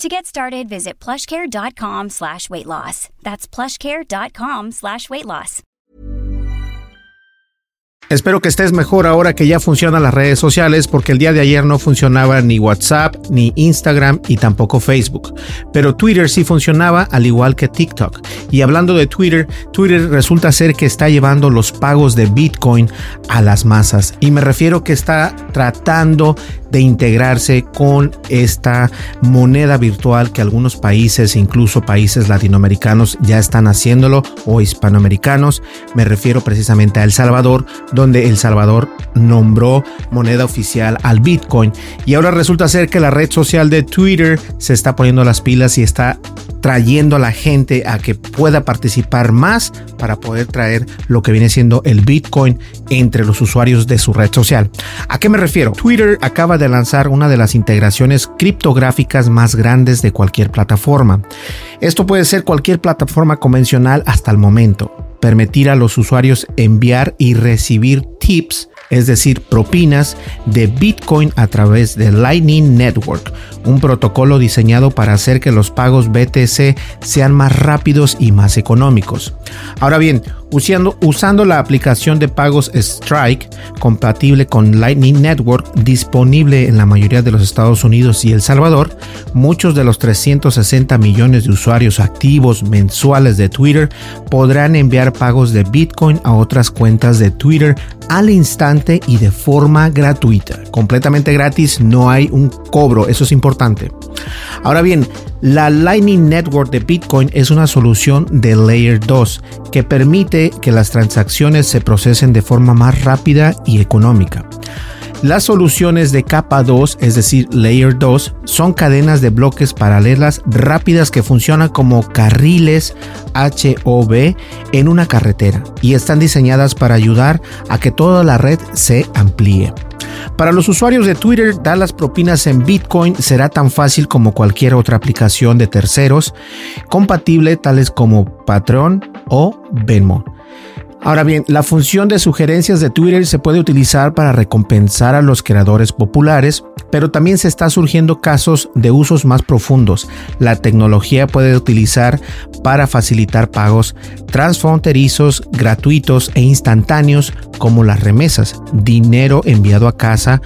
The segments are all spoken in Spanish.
To get started, visit plushcare.com slash weight loss. That's plushcare.com slash weight loss. Espero que estés mejor ahora que ya funcionan las redes sociales porque el día de ayer no funcionaba ni WhatsApp, ni Instagram y tampoco Facebook. Pero Twitter sí funcionaba al igual que TikTok. Y hablando de Twitter, Twitter resulta ser que está llevando los pagos de Bitcoin a las masas. Y me refiero que está tratando de integrarse con esta moneda virtual que algunos países, incluso países latinoamericanos, ya están haciéndolo o hispanoamericanos. Me refiero precisamente a El Salvador, donde El Salvador nombró moneda oficial al Bitcoin. Y ahora resulta ser que la red social de Twitter se está poniendo las pilas y está trayendo a la gente a que pueda participar más para poder traer lo que viene siendo el Bitcoin entre los usuarios de su red social. ¿A qué me refiero? Twitter acaba de lanzar una de las integraciones criptográficas más grandes de cualquier plataforma. Esto puede ser cualquier plataforma convencional hasta el momento. Permitir a los usuarios enviar y recibir tips es decir, propinas de Bitcoin a través de Lightning Network, un protocolo diseñado para hacer que los pagos BTC sean más rápidos y más económicos. Ahora bien, usando, usando la aplicación de pagos Strike, compatible con Lightning Network, disponible en la mayoría de los Estados Unidos y El Salvador, muchos de los 360 millones de usuarios activos mensuales de Twitter podrán enviar pagos de Bitcoin a otras cuentas de Twitter al instante y de forma gratuita. Completamente gratis, no hay un cobro, eso es importante. Ahora bien, la Lightning Network de Bitcoin es una solución de Layer 2 que permite que las transacciones se procesen de forma más rápida y económica. Las soluciones de capa 2, es decir, Layer 2, son cadenas de bloques paralelas rápidas que funcionan como carriles HOV en una carretera y están diseñadas para ayudar a que toda la red se amplíe. Para los usuarios de Twitter, dar las propinas en Bitcoin será tan fácil como cualquier otra aplicación de terceros compatible tales como Patreon o Venmo. Ahora bien, la función de sugerencias de Twitter se puede utilizar para recompensar a los creadores populares, pero también se está surgiendo casos de usos más profundos. La tecnología puede utilizar para facilitar pagos transfronterizos, gratuitos e instantáneos como las remesas, dinero enviado a casa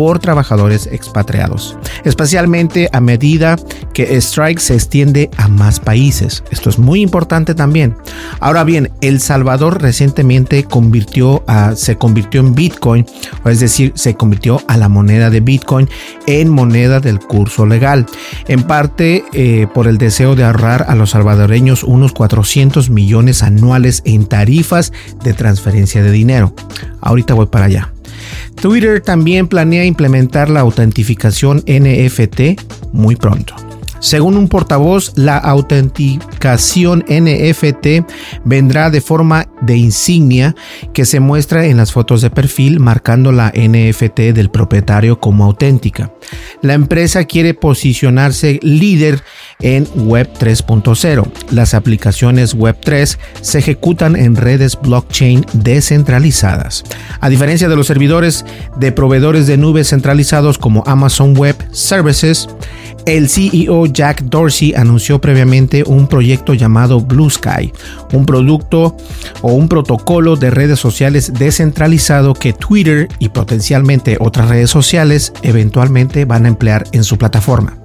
por trabajadores expatriados, especialmente a medida que Strike se extiende a más países. Esto es muy importante también. Ahora bien, El Salvador recientemente se convirtió en Bitcoin, es decir, se convirtió a la moneda de Bitcoin en moneda del curso legal, en parte eh, por el deseo de ahorrar a los salvadoreños unos 400 millones anuales en tarifas de transferencia de dinero. Ahorita voy para allá. Twitter también planea implementar la autentificación NFT muy pronto. Según un portavoz, la autenticación NFT vendrá de forma de insignia que se muestra en las fotos de perfil marcando la NFT del propietario como auténtica. La empresa quiere posicionarse líder en Web 3.0. Las aplicaciones Web 3 se ejecutan en redes blockchain descentralizadas. A diferencia de los servidores de proveedores de nubes centralizados como Amazon Web Services, el CEO Jack Dorsey anunció previamente un proyecto llamado Blue Sky, un producto o un protocolo de redes sociales descentralizado que Twitter y potencialmente otras redes sociales eventualmente van a emplear en su plataforma.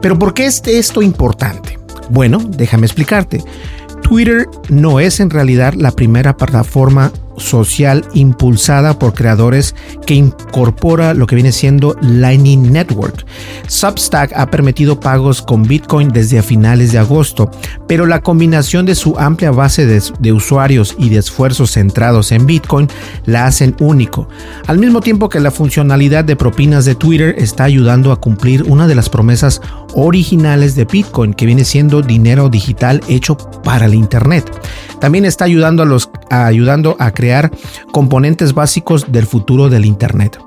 Pero ¿por qué es esto importante? Bueno, déjame explicarte. Twitter no es en realidad la primera plataforma social impulsada por creadores que incorpora lo que viene siendo Lightning Network. Substack ha permitido pagos con Bitcoin desde a finales de agosto, pero la combinación de su amplia base de, de, usuarios y de esfuerzos centrados en Bitcoin la hacen único, al mismo tiempo que la funcionalidad de propinas de Twitter está ayudando a cumplir una de las promesas originales de Bitcoin, que viene siendo dinero digital hecho para el Internet. También está ayudando a, los, ayudando a crear componentes básicos del futuro del Internet.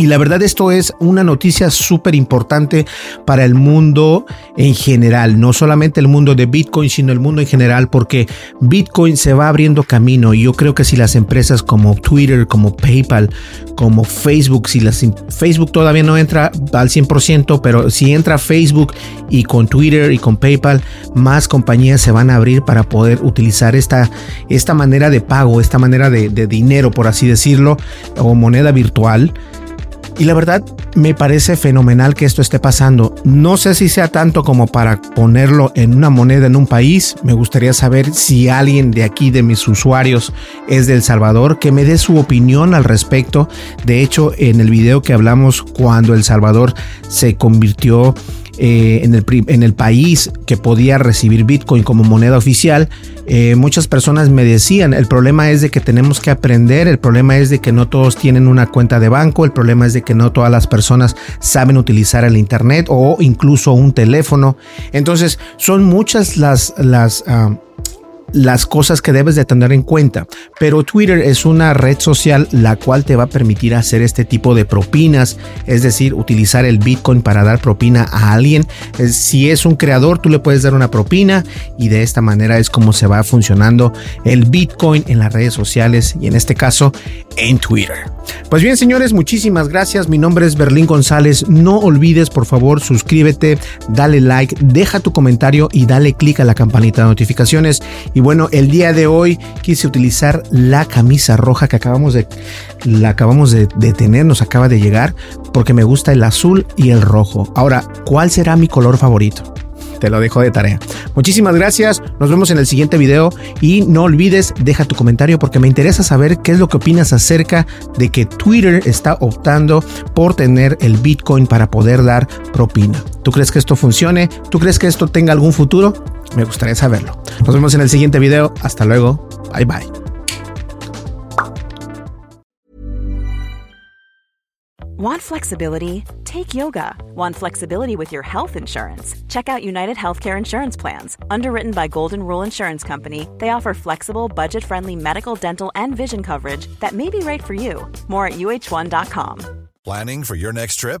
Y la verdad esto es una noticia súper importante para el mundo en general, no solamente el mundo de Bitcoin, sino el mundo en general, porque Bitcoin se va abriendo camino. Y yo creo que si las empresas como Twitter, como PayPal, como Facebook, si las, Facebook todavía no entra al 100%, pero si entra Facebook y con Twitter y con PayPal, más compañías se van a abrir para poder utilizar esta, esta manera de pago, esta manera de, de dinero, por así decirlo, o moneda virtual y la verdad me parece fenomenal que esto esté pasando. No sé si sea tanto como para ponerlo en una moneda en un país. Me gustaría saber si alguien de aquí, de mis usuarios, es de El Salvador, que me dé su opinión al respecto. De hecho, en el video que hablamos cuando El Salvador se convirtió eh, en, el, en, el, país que podía recibir Bitcoin como moneda oficial, eh, muchas personas me decían, el problema es de que tenemos que aprender, el problema es de que no todos tienen una cuenta de banco, el problema es de que no todas las personas saben utilizar el Internet o incluso un teléfono. Entonces, son muchas las... las uh, las cosas que debes de tener en cuenta. Pero Twitter es una red social la cual te va a permitir hacer este tipo de propinas, es decir, utilizar el Bitcoin para dar propina a alguien. Si es un creador, tú le puedes dar una propina y de esta manera es como se va funcionando el Bitcoin en las redes sociales y en este caso en Twitter. Pues bien, señores, muchísimas gracias. Mi nombre es Berlín González. No olvides, por favor, suscríbete, dale like, deja tu comentario y dale click a la campanita de notificaciones. Y bueno, el día de hoy quise utilizar la camisa roja que acabamos de, la acabamos de, tener, nos acaba de llegar, porque me gusta el azul y el rojo. Ahora, ¿cuál será mi color favorito? te lo dejo de tarea. Muchísimas gracias, nos vemos en el siguiente video y no olvides, deja tu comentario porque me interesa saber qué es lo que opinas acerca de que Twitter está optando por tener el Bitcoin para poder dar propina. ¿Tú crees que esto funcione? ¿Tú crees que esto tenga algún futuro? Me gustaría saberlo. Nos vemos en el siguiente video. Hasta luego. Bye bye. Want flexibility? Take yoga. Want flexibility with your health insurance? Check out United Healthcare Insurance Plans. Underwritten by Golden Rule Insurance Company, they offer flexible, budget friendly medical, dental, and vision coverage that may be right for you. More at uh1.com. Planning for your next trip?